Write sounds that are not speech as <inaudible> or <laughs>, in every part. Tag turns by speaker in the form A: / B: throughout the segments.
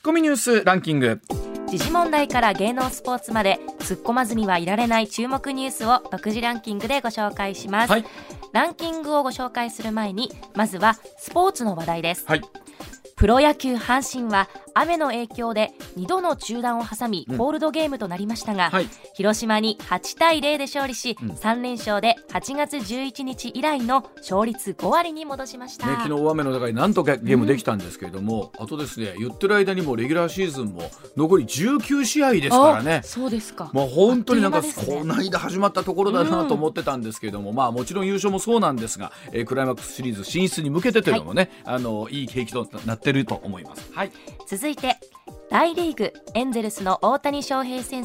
A: ッコミニュースランキング。
B: 時事問題から芸能スポーツまで突っ込まずにはいられない注目ニュースを独自ランキングでご紹介します、
A: はい。
B: ランキングをご紹介する前にまずはスポーツの話題です。
A: はい。
B: プロ野球阪神は雨の影響で2度の中断を挟み
A: うん。
B: コールドゲームとなりましたが、
A: はい。
B: 広島に8対0で勝利し、
A: うん。
B: 3連勝で8月11日以来の勝率5割に戻しました、
A: ね、昨日大雨の中になんとかゲームできたんですけれども、あとですね言ってる間にもレギュラーシーズンも残り19試合ですからね。
B: あそうですか。
A: もう本当になんかこの間始まったところだなと思ってたんですけれども、まあもちろん優勝もそうなんですが、えークライマックスシリーズ進出に向けてというのもね、あのいい景気となってると思います。はい。
B: 続続いて大リーグエンゼルスの大谷翔平選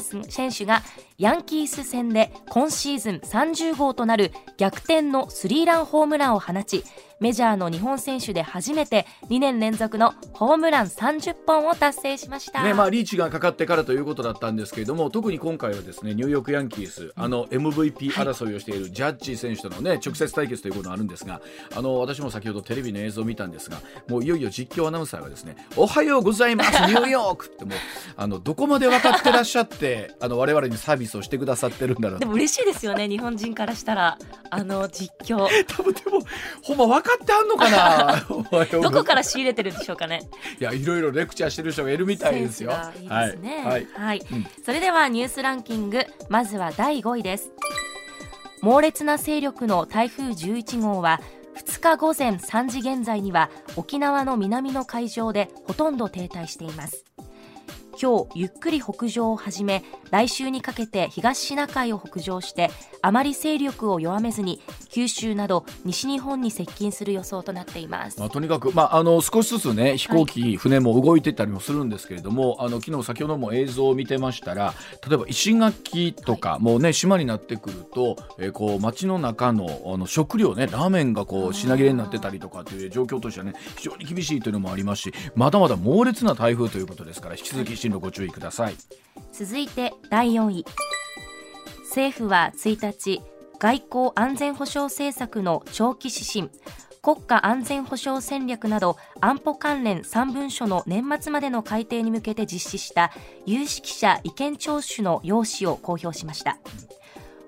B: 手がヤンキース戦で今シーズン30号となる逆転のスリーランホームランを放ちメジャーの日本選手で初めて2年連続のホームラン30本を達成しました、
A: ねまあ、リーチがかかってからということだったんですけれども特に今回はですねニューヨークヤンキースあの MVP 争いをしているジャッジ選手との、ね、直接対決ということがあるんですがあの私も先ほどテレビの映像を見たんですがもういよいよ実況アナウンサーがですねおはようございますニューヨークってもうあのどこまで分かってらっしゃってあの我々にサービスをしてくださってるんだろう
B: でも嬉しいですよね日本人からしたら。あの実況。<laughs>
A: 多分でもほんま分かってあんのかな？<laughs>
B: どこから仕入れてるんでしょうかね。
A: いやいろいろレクチャーしてる人がいるみたいですよ。
B: いいですね。
A: はい、
B: はい、
A: うん。
B: それではニュースランキング。まずは第5位です。猛烈な勢力の台風11号は2日午前3時現在には沖縄の南の海上でほとんど停滞しています今日ゆっくり北上を始め来週にかけて東シナ海を北上してあまり勢力を弱めずに九州など西日本に接近する予想となっています。
A: まあ、とにかく、まあ、あの少しずつね飛行機、船も動いていったりもするんですけれどもあの昨日先ほども映像を見てましたら例えば石垣とか、もうね島になってくると、えーこう街の中のあの食料ねラーメンがこう品切れになってたりとかという状況としてはね非常に厳しいというのもありますしまだまだ猛烈な台風ということですから引き続き進路ご注意ください。
B: 続いて第4位。政府は1日外交安全保障政策の長期指針国家安全保障戦略など安保関連3文書の年末までの改定に向けて実施した有識者意見聴取の要旨を公表しました。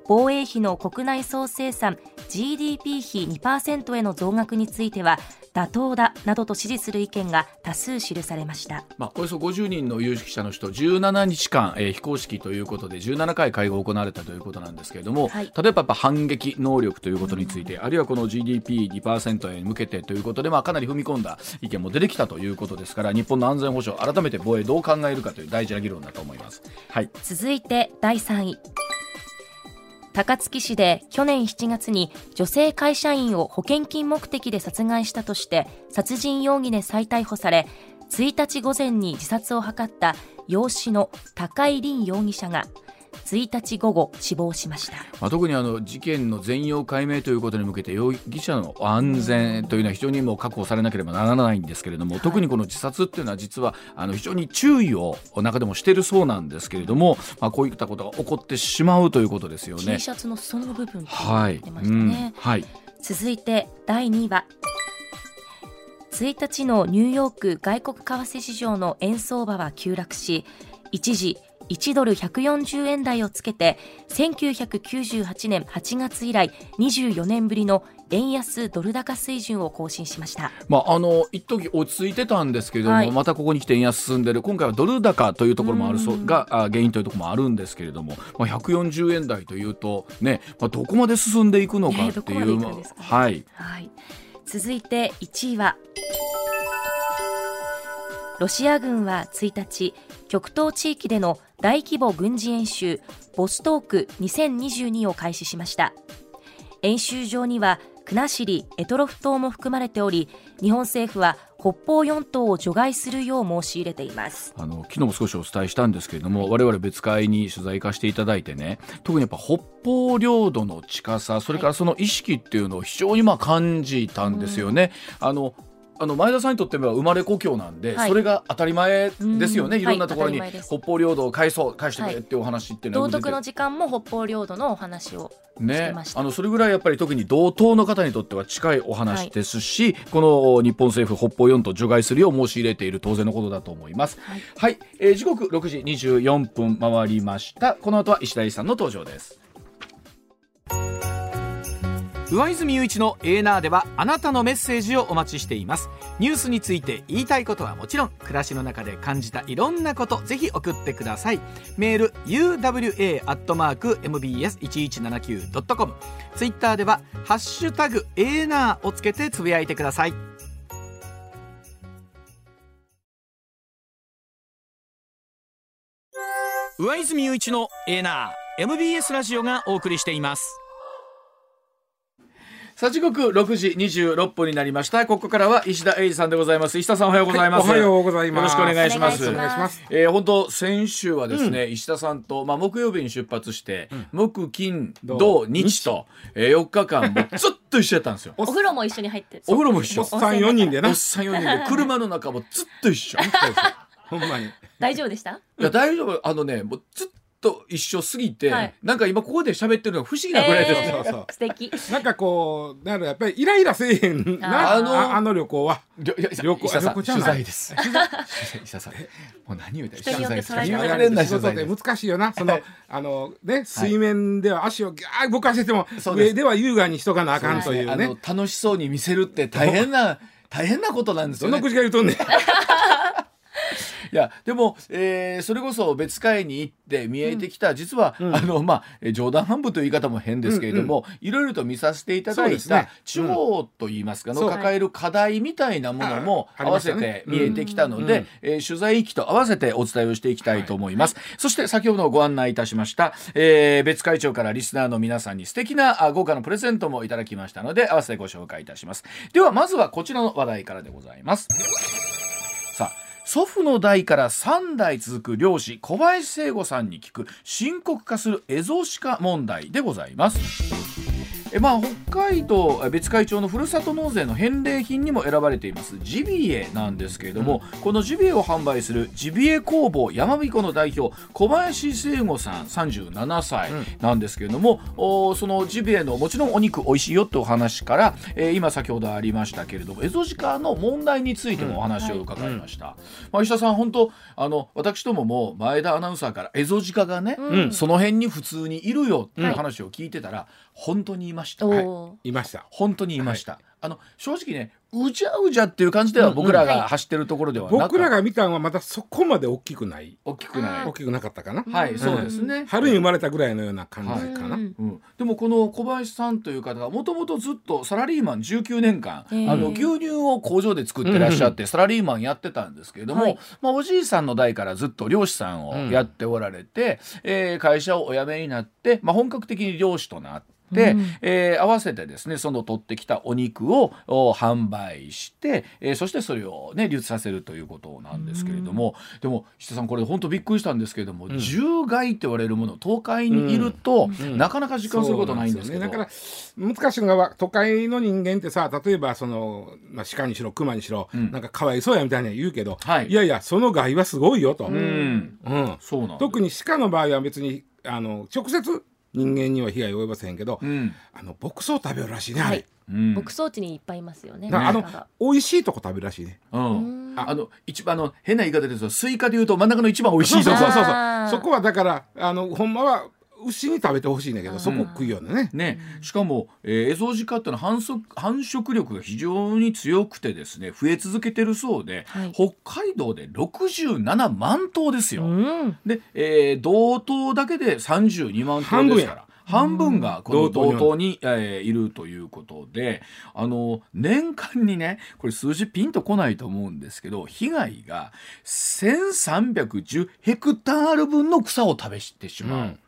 B: 防衛費の国内総生産 GDP 比2%への増額については妥当だなどと支持する意見が多数記されました。
A: まあ、およそ50人の有識者の人17日間、えー非公式ということで17回会合が行われたということなんですけれども、
B: はい。
A: 例えばやっぱ反撃能力ということについて、あるいはこの GDP2% へ向けてということで、まあ、かなり踏み込んだ意見も出てきたということですから日本の安全保障改めて防衛どう考えるかという大事な議論だと思います。はい。
B: 続いて第3位高槻市で去年7月に女性会社員を保険金目的で殺害したとして殺人容疑で再逮捕され1日午前に自殺を図った養子の高井凜容疑者が1日午後死亡しました。
A: まあ、特にあの事件の全容解明ということに向けて容疑者の安全というのは非常にもう確保されなければならないんですけれども、特にこの自殺っていうのは実はあの非常に注意を中でもしているそうなんですけれども、まあ、こういったことが起こってしまうということですよ
B: T
A: ね。
B: シャツの裾の部分
A: はい、はい、
B: 続いて第2位は1日のニューヨーク外国為替市場の円相場は急落し一時1ドル140円台をつけて1998年8月以来24年ぶりの円安ドル高水準を更新しました。
A: まあ、あの一時落ち着いてたんですけれども、
B: はい。
A: またここに来て円安進んでる。今回はドル高というところもあるそうがあ原因というところもあるんですけれども、まあ、140円台というとね、まあ、どこまで進んでいくのか
B: ね
A: っていう、はい。
B: はい、続いて1位はロシア軍は1日極東地域での大規模軍事演習ボストーク2022を開始しました演習場には国後択捉島も含まれており日本政府は北方四島を除外するよう申し入れています
A: あの昨日も少しお伝えしたんですけれども我々別会に取材行かせていただいてね特にやっぱ北方領土の近さそれからその意識っていうのを非常にまあ感じたんですよね。あのあの前田さんにとっては生まれ故郷なんで、
B: はい。
A: それが当たり前ですよね、
B: うん。
A: いろんなところに、北方領土を返そう返してくれっていうお話っていうのは
B: 道徳の時間も北方領土のお話をして
A: ね
B: まし、た。
A: あのそれぐらいやっぱり特に同等の方にとっては近いお話ですし、この日本政府北方四島除外するよう申し入れている当然のことだと思います。
B: はい。
A: はい、えー時刻6時24分回りました。この後は石田さんの登場です。上泉雄一のエーナーではあなたのメッセージをお待ちしています。ニュースについて言いたいことはもちろん暮らしの中で感じたいろんなことぜひ送ってください。メール uwa.mbs1179.com ツイッターではハッシュタグエーナーをつけてつぶやいてください。上泉雄一のエーナー MBS ラジオがお送りしています。さあ時刻6時26分になりました。ここからは石田英二さんでございます。石田さんおはようございます、
C: おはようございます。
A: よろしくお願いします。
B: お願いします。
A: えー本当先週はですね、石田さんと、まあ、木曜日に出発して、木金土
C: 土
A: 日と、えー、4日間もうずっと一緒やったんですよ。<laughs>
B: お風呂も一緒に入って。
A: お風呂も一緒。
C: おっさん4人でな。
A: おっさん4人で。車の中もずっと一緒。い <laughs>
C: ほんまに。
B: 大丈夫でした？
A: や大丈夫。あのねもうずっと一緒すぎて、
B: はい。
A: なんか今ここで喋ってるのが不思議なぐらいです、
B: えー
C: そうそう
B: 素敵。
C: なんかこうなるやっぱりイライラせえへんな
B: あ
C: のあの旅行は。旅行
A: さん <laughs> 取材です。取材。さん、もう何言う
B: て
A: 取材
C: 仕事って難しいよなそのあのね水面では足をギャー動かしてても
A: そうです。
C: 上では優雅にしとかなあかんという
A: あ
C: ね
A: の楽しそうに見せるって大変な大変なことなんです。よね。
C: どの口が言うとんねん
A: いやでも、えーそれこそ別会に行って見えてきた、実は、あのまあえー冗談半分という言い方も変ですけれども、いろいろと見させていただいた
C: ね。
A: 地方といいますかの、抱える課題みたいなものも合わせて見えてきたので、
C: うん
A: えー取材行きと合わせてお伝えをしていきたいと思います。そして先ほどご案内いたしました、えー別会長からリスナーの皆さんに素敵なあ豪華なプレゼントもいただきましたので合わせてご紹介いたします。ではまずはこちらの話題からでございます。祖父の代から3代続く漁師小林聖吾さんに聞く深刻化するエゾシカ問題でございます。えまあ、北海道え別海町のふるさと納税の返礼品にも選ばれています。ジビエなんですけれども、このジビエを販売するジビエ工房山彦の代表小林聖吾さん37歳なんですけれども、おそのジビエのもちろんお肉美味しいよってお話から、えー今先ほどありましたけれどもエゾジカの問題についてもお話を伺いました、まあ、石田さん本当あの私どもも前田アナウンサーからエゾジカがね、
B: うん。
A: その辺に普通にいるよっていう話を聞いてたら、本当にいました、
B: お
A: はい。
B: ー
C: いました。
A: 本当にいました、あの正直ねうじゃうじゃっていう感じでは僕らが走ってるところではなく、
C: 僕らが見たのはまだそこまで大きくない。
A: 大きくない。
C: 大きくなかったかな。
A: はい、
B: うん。
A: そうですね、
C: 春に生まれたぐらいのような感じかな。
B: うん
A: うん、でもこの小林さんという方がもともとずっとサラリーマン19年間、あの牛乳を工場で作ってらっしゃって、サラリーマンやってたんですけれども、
B: はい。
A: まあ、おじいさんの代からずっと漁師さんをやっておられて、えー会社をお辞めになって、まあ、本格的に漁師となって。
B: うん。
A: えー合わせてですねその取ってきたお肉をお販売して、えーそしてそれをね流通させるということなんですけれども、でも石田さんこれ本当びっくりしたんですけれども、獣害って言われるもの東海にいると、
C: ん。
A: なかなか実感することないんですけど。
C: ね。だから難しいのが都会の人間ってさ例えばその、まあ、鹿にしろ熊にしろ、
A: ん。
C: なんかかわいそうやみたいに言うけど、
A: はい。
C: やいやその害はすごいよと、
A: うん。
C: うん。
A: そうなん
C: 特に鹿の場合は別にあの直接人間には被害を及ぼせへんけど、
A: うん。
C: あの牧草食べるらしいね
B: はい。
A: うん
B: 牧草地にいっぱいいますよね。
C: あの美味しいとこ食べるらしいね。
A: あの一番あの変な言い方ですとスイカで言うと真ん中の一番美味しいとこ。
C: そうそうそうそこはだからあのほんまは牛に食べてほしいんだけど、そこ食いようね
A: ね、しかも、えー、エゾジカってのは繁殖繁殖力が非常に強くてですね増え続けてるそうで、
B: はい。
A: 北海道で67万頭ですよ。
B: うん。
A: で、えー、道東だけで32万頭ですから。半分がこの道東に、えーいるということであの年間にねこれ数字ピンとこないと思うんですけど被害が1310ヘクタール分の草を食べてしまう。
C: うん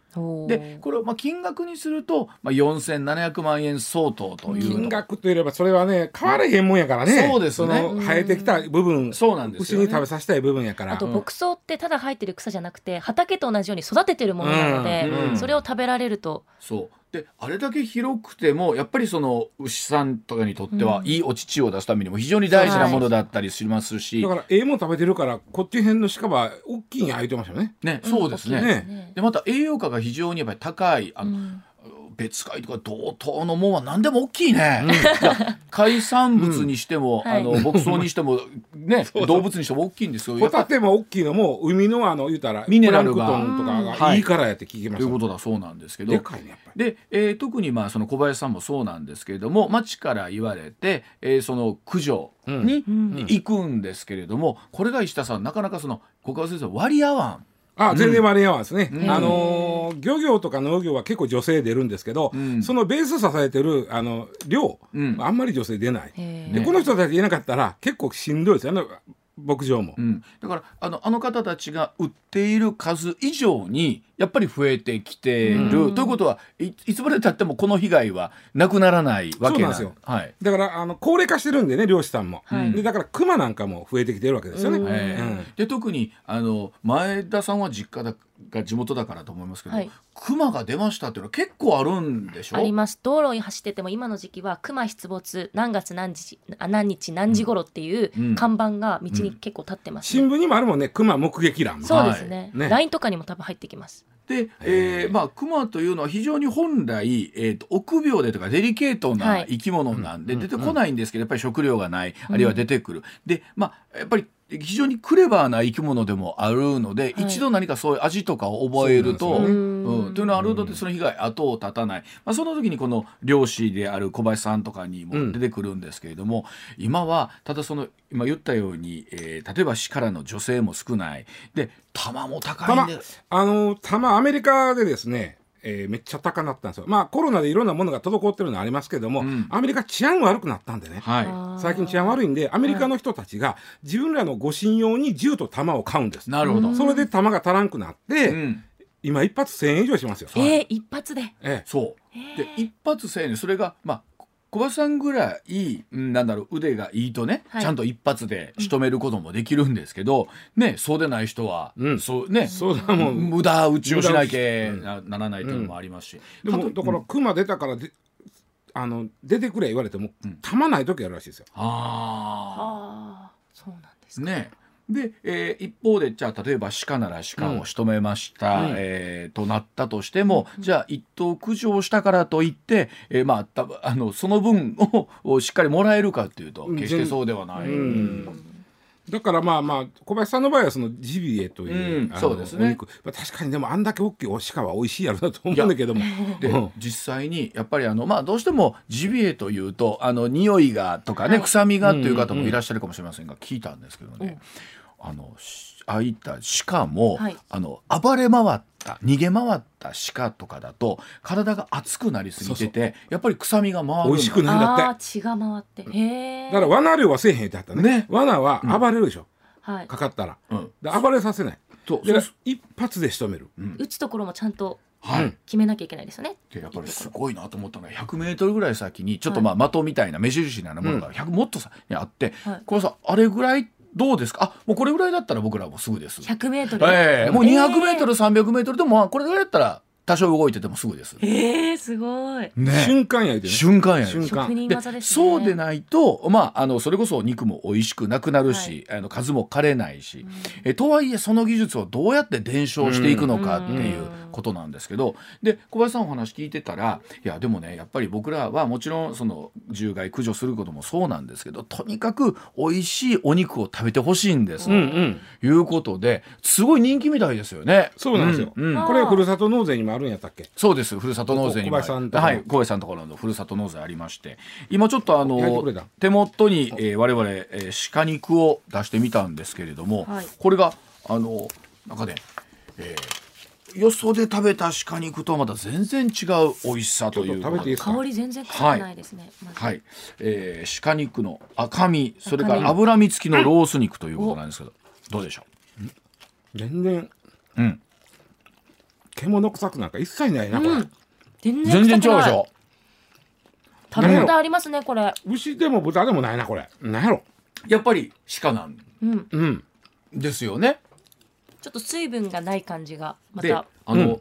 A: でこれをまあ金額にすると、まあ、4700万円相当という。
C: 金額といえばそれはね変われへんもんやからね。
A: そうですね。
C: の生えてきた部分
A: そうなんです
C: 牛
A: よ、ね、
C: に食べさせたい部分やから。
B: あと牧草ってただ生えてる草じゃなくて畑と同じように育ててるものなので、
A: うん。うん。
B: それを食べられると。
A: そうであれだけ広くてもやっぱりその牛さんとかにとっては、いいお乳を出すためにも非常に大事なものだったりしますし、
C: だからええもん食べてるからこっち辺の鹿は大きいに入ってましたよね。
A: ね、そうですね。
C: ね。
A: でまた栄養価が非常にやっぱり高いあの、別海とか同等のもんは何でも大きいね、海産物にしても、
B: うん
A: あの牧草にしてもね <laughs> 動物にしても大きいんですよ。や
C: ホタテも大きいのも海のあの言うたら
A: ミネラルが。
C: プランクトンとか
A: うん
C: がいいからやって聞きました、
A: ということだそうなんですけど。
C: でかいねやっぱり。
A: で、えー特にまあその小林さんもそうなんですけれども町から言われて、えーその駆除に
B: ん。
A: 行くんですけれども、これが石田さんなかなかその小川先生割り合わん。
C: あ全然割り合わんですね、
A: うん。
C: あのー漁業とか農業は結構女性出るんですけど、
A: うん。
C: そのベース支えてるあの量、
A: うん。
C: あんまり女性出ない、でこの人たちいなかったら結構しんどいですよ。ね牧場も、
A: うん、だからあのあの方たちが売っている数以上にやっぱり増えてきている、
B: うん。
A: ということはいいつまでたってもこの被害はなくならないわけなん
C: ですよ。
A: はい。
C: だからあの高齢化してるんでね漁師さんも、
B: はい。
C: でだからクマなんかも増えてきてるわけですよね、
A: で特にあの前田さんは実家だが地元だからと思いますけど、
B: はい。
A: 熊が出ましたっていうのは結構あるんでしょ？
B: あります。道路に走ってても今の時期は熊出没何月何日あ何日何時頃っていう
A: うん。
B: 看板が道に結構立ってます、ね
C: 新聞にもあるもんねクマ目撃欄
B: そうですね,、
C: はい。ね。
B: とかにも多分入ってきます。
A: で、えーまあ、熊というのは非常に本来、えー、と臆病でとかデリケート
B: は
A: ない。生き物なんで、
C: うん。
A: 出てこないんですけどやっぱり食料がないあるいは出てくる、でまあやっぱり非常にクレバーな生き物でもあるので、
B: はい。
A: 一度何かそういう味とかを覚えると。
C: そう
A: うん、というのはあるのでその被害後を絶たない、まあ、その時にこの漁師である小林さんとかにも出てくるんですけれども、今はただその今言ったように、えー例えば市からの女性も少ない。で玉も高いん
C: 玉。
A: で
C: あの玉アメリカでですねえーめっちゃ高なったんですよ。まあコロナでいろんなものが滞ってるのはありますけども、
A: うん。
C: アメリカ治安悪くなったんでね、
A: はい。
C: 最近治安悪いんでアメリカの人たちが自分らの護身用に銃と弾を買うんです、
A: なるほど、
B: うん。
C: それで弾が足らんくなって、
A: うん。
C: 今一発1000円以上しますよ、
B: えー、一発で。
C: ええ。
A: そう。で一発1000円でそれがまあ小林さんぐらい、うんなんだろう腕がいいとね、
B: はい。
A: ちゃんと一発で仕留めることもできるんですけど、ねそうでない人は、
C: うん。
A: そうね。
C: そうだもん。
A: 無駄打ちをしなきゃ
C: うん
A: なならないというのもありますし、
C: でもだから熊出たからであの出てくれ言われても、
A: うん。
C: 弾ない時あるらしいですよ。
A: あ
B: ああ。そうなんです
A: ねで、えー一方でじゃあ例えば鹿なら鹿を仕留めました、
C: うん
A: えーとなったとしても、じゃあ一頭駆除したからといって、えーまあたあのその分ををしっかりもらえるかっていうと
C: うん
A: 決してそうではない。
C: うん。だからまあまあ小林さんの場合はそのジビエという、
A: うんそうですね。
C: お肉。まあ、確かにでもあんだけ大きいお鹿は美味しいやろなと思うんだけども。<laughs>
A: で、
C: うん。
A: 実際にやっぱりあのまあどうしてもジビエというとあの匂いがとかね、
B: はい。
A: 臭みがという方もいらっしゃるかもしれませんが、聞いたんですけどね、あのしああいった鹿も、
B: はい。
A: あの暴れ回った逃げ回った鹿とかだと体が熱くなりすぎててやっぱり臭みが回る
C: 美味しくないんだって。
B: 血が回って。へえ。
C: だから罠漁はせえへんってあったね。
A: ね。
C: 罠は暴れるでしょ、
B: はい。
C: かかったら。
A: うん。
C: で暴れさせない。で
A: そう。そう。
C: 一発で仕留める、
B: 打つところもちゃんと
A: はい、
C: うん
B: 決めなきゃいけないですよね。
A: でやっぱりすごいなと思ったのが100メートルぐらい先にちょっとまあ的みたいな目印のようなものが100もっとさにあって、
B: はい。
A: これさあれぐらいどうですか？あもうこれぐらいだったら僕らもすぐです。
B: 100メートル。
A: ええもう
B: えー
A: 200メートル、300メートルでもまあこれぐらいだったら多少動いててもすぐです。
B: えー、すごい。
A: ね。
C: 瞬間やいてね。
A: 瞬間や
C: 瞬間。
B: 職人
A: で
B: 技ですね。
A: そうでないと、まあ、あのそれこそ肉も美味しくなくなるし、あの数も枯れないし、えとはいえその技術をどうやって伝承していくのかっていうことなんですけど、で小林さんお話聞いてたらいやでもねやっぱり僕らはもちろんその獣害駆除することもそうなんですけどとにかく美味しいお肉を食べてほしいんですと、
C: うんうん。
A: いうことですごい人気みたいですよね。
C: そうなんですよ、
A: うんうん。
C: これふるさと納税にもあるんやったっけ？
A: そうですふるさと納税にも
C: 小林さん
A: はい小林さんのところのふるさと納税ありまして今ちょっとあの手元に、えー、我々、えー、鹿肉を出してみたんですけれども、
B: はい。
A: これがあのなんかね、えー、よそで食べた鹿肉とはまた全然違う美味しさという
C: と
B: 香り全然臭くないですね、まず。
A: はい、えー、鹿肉の赤身それから脂身付きのロース肉ということなんですけどどうでしょ
C: 全然。
A: う、うん、
C: 獣臭くなんか一切ないなこれ、
B: うん全然
A: 違うでしょ？
B: 食べ応えありますねこれ。
C: 牛でも豚でもないなこれ。なんやろ？
A: やっぱり鹿なん。
B: うん。
C: うん。
A: ですよね
B: ちょっと水分がない感じがま
A: で
B: た
A: あの、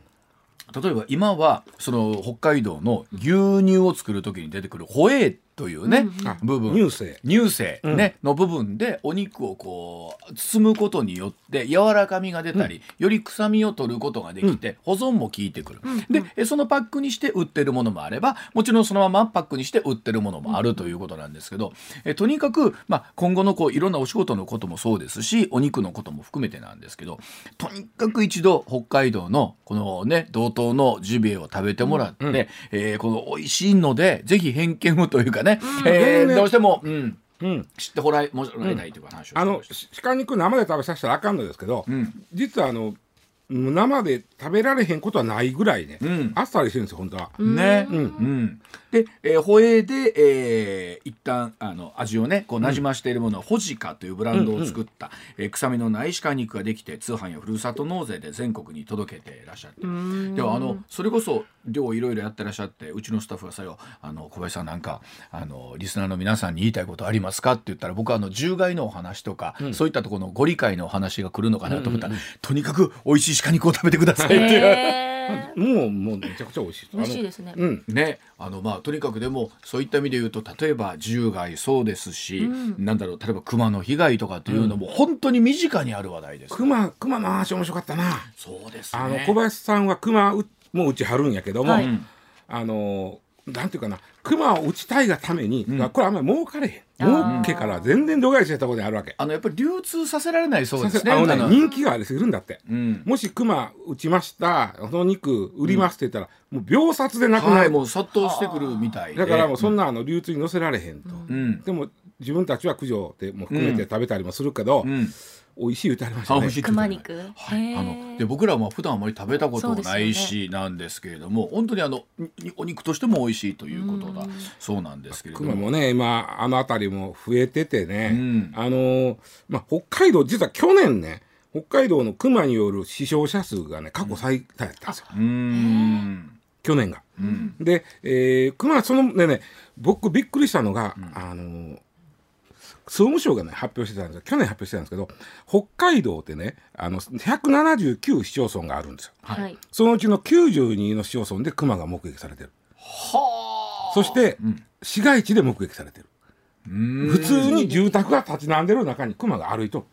C: うん。
A: 例えば今はその北海道の牛乳を作る時に出てくるホエーというね、
C: あ
A: 部分。
C: 乳製
A: 乳製、ねの部分でお肉をこう包むことによって柔らかみが出たり、より臭みを取ることができて、保存も効いてくる、でえそのパックにして売ってるものもあればもちろんそのままパックにして売ってるものもあるということなんですけど、えとにかく、まあ、今後のこういろんなお仕事のこともそうですしお肉のことも含めてなんですけどとにかく一度北海道のこのね道東のジビエを食べてもらって、えーこの美味しいのでぜひ偏見をというかね、えー
C: ね
A: どうしても、うん、
C: うん。
A: 知ってもらいもらいたいという話をして
C: あの鹿肉生で食べさせたらあかんのですけど、
A: ん。
C: 実はあの生で食べられへんことはないぐらいね、
A: ん。
C: あっさりしてるんですよ本当は。
A: ね、
C: うん。
A: うんで、えー、ホエーで、えー、一旦あの味をねこうなじましているものは、ホジカというブランドを作った、えー臭みのない鹿肉ができて通販やふるさと納税で全国に届けていらっしゃって。ではあのそれこそ量いろいろやってらっしゃってうちのスタッフがさよあの小林さんなんかあのリスナーの皆さんに言いたいことありますかって言ったら僕はあの獣害のお話とか、そういったところのご理解のお話が来るのかなと思ったら、とにかく美味しい鹿肉を食べてくださいっていう。<laughs>
C: もうもうめちゃくちゃ美味しい。です。
B: 美味しいですね。
C: あのうん。
A: ね、あのまあとにかくでもそういった意味で言うと例えば獣害そうですし、なんだろう例えば熊の被害とかっていうのも本当に身近にある話題です、
C: 熊熊の話面白かったな。
A: そうですね。
C: あの小林さんは熊うもううちはるんやけども、
B: はい。
C: あのなんていうかな熊を打ちたいがために、これあんまり儲かれへん儲けから全然度外視したところにあるわけ。
A: あのやっぱり流通させられないそうですね。
C: あの。ね人気があれするんだって。
A: うん。
C: もし熊打ちましたその肉売りますって言ったら、もう秒殺でなくなる、
A: はいもう殺到してくるみたいで。
C: だからもうそんなあの流通に載せられへんと、
A: うん。
C: でも自分たちは駆除でも含めて食べたりもするけど、
A: うん
C: 美味しい言ってありましたね。
B: 熊肉？
A: はい、あので僕らは普段あまり食べたこともないしなんですけれども、本当にあのにお肉としても美味しいということだ。そうなんですけれども。
C: 熊もね今あの辺りも増えててね、
A: うん。
C: あのーまあ、北海道実は去年ね北海道の熊による死傷者数がね過去最多やったんですよ、
A: うー。ん
C: 去年が。
A: うん。
C: で、えー、熊そのねね僕びっくりしたのが、あのー総務省がね発表してたんですよ。去年発表してたんですけど北海道ってねあの179市町村があるんですよ。
B: はい。
C: そのうちの92の市町村で熊が目撃されてる。
A: は
C: そして、市街地で目撃されてる。
A: うん。
C: 普通に住宅が立ち並んでる中に熊が歩いとる。